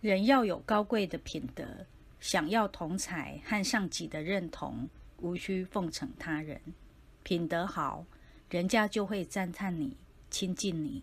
人要有高贵的品德想要同才和上级的认同无需奉承他人。品德好人家就会赞叹你亲近你。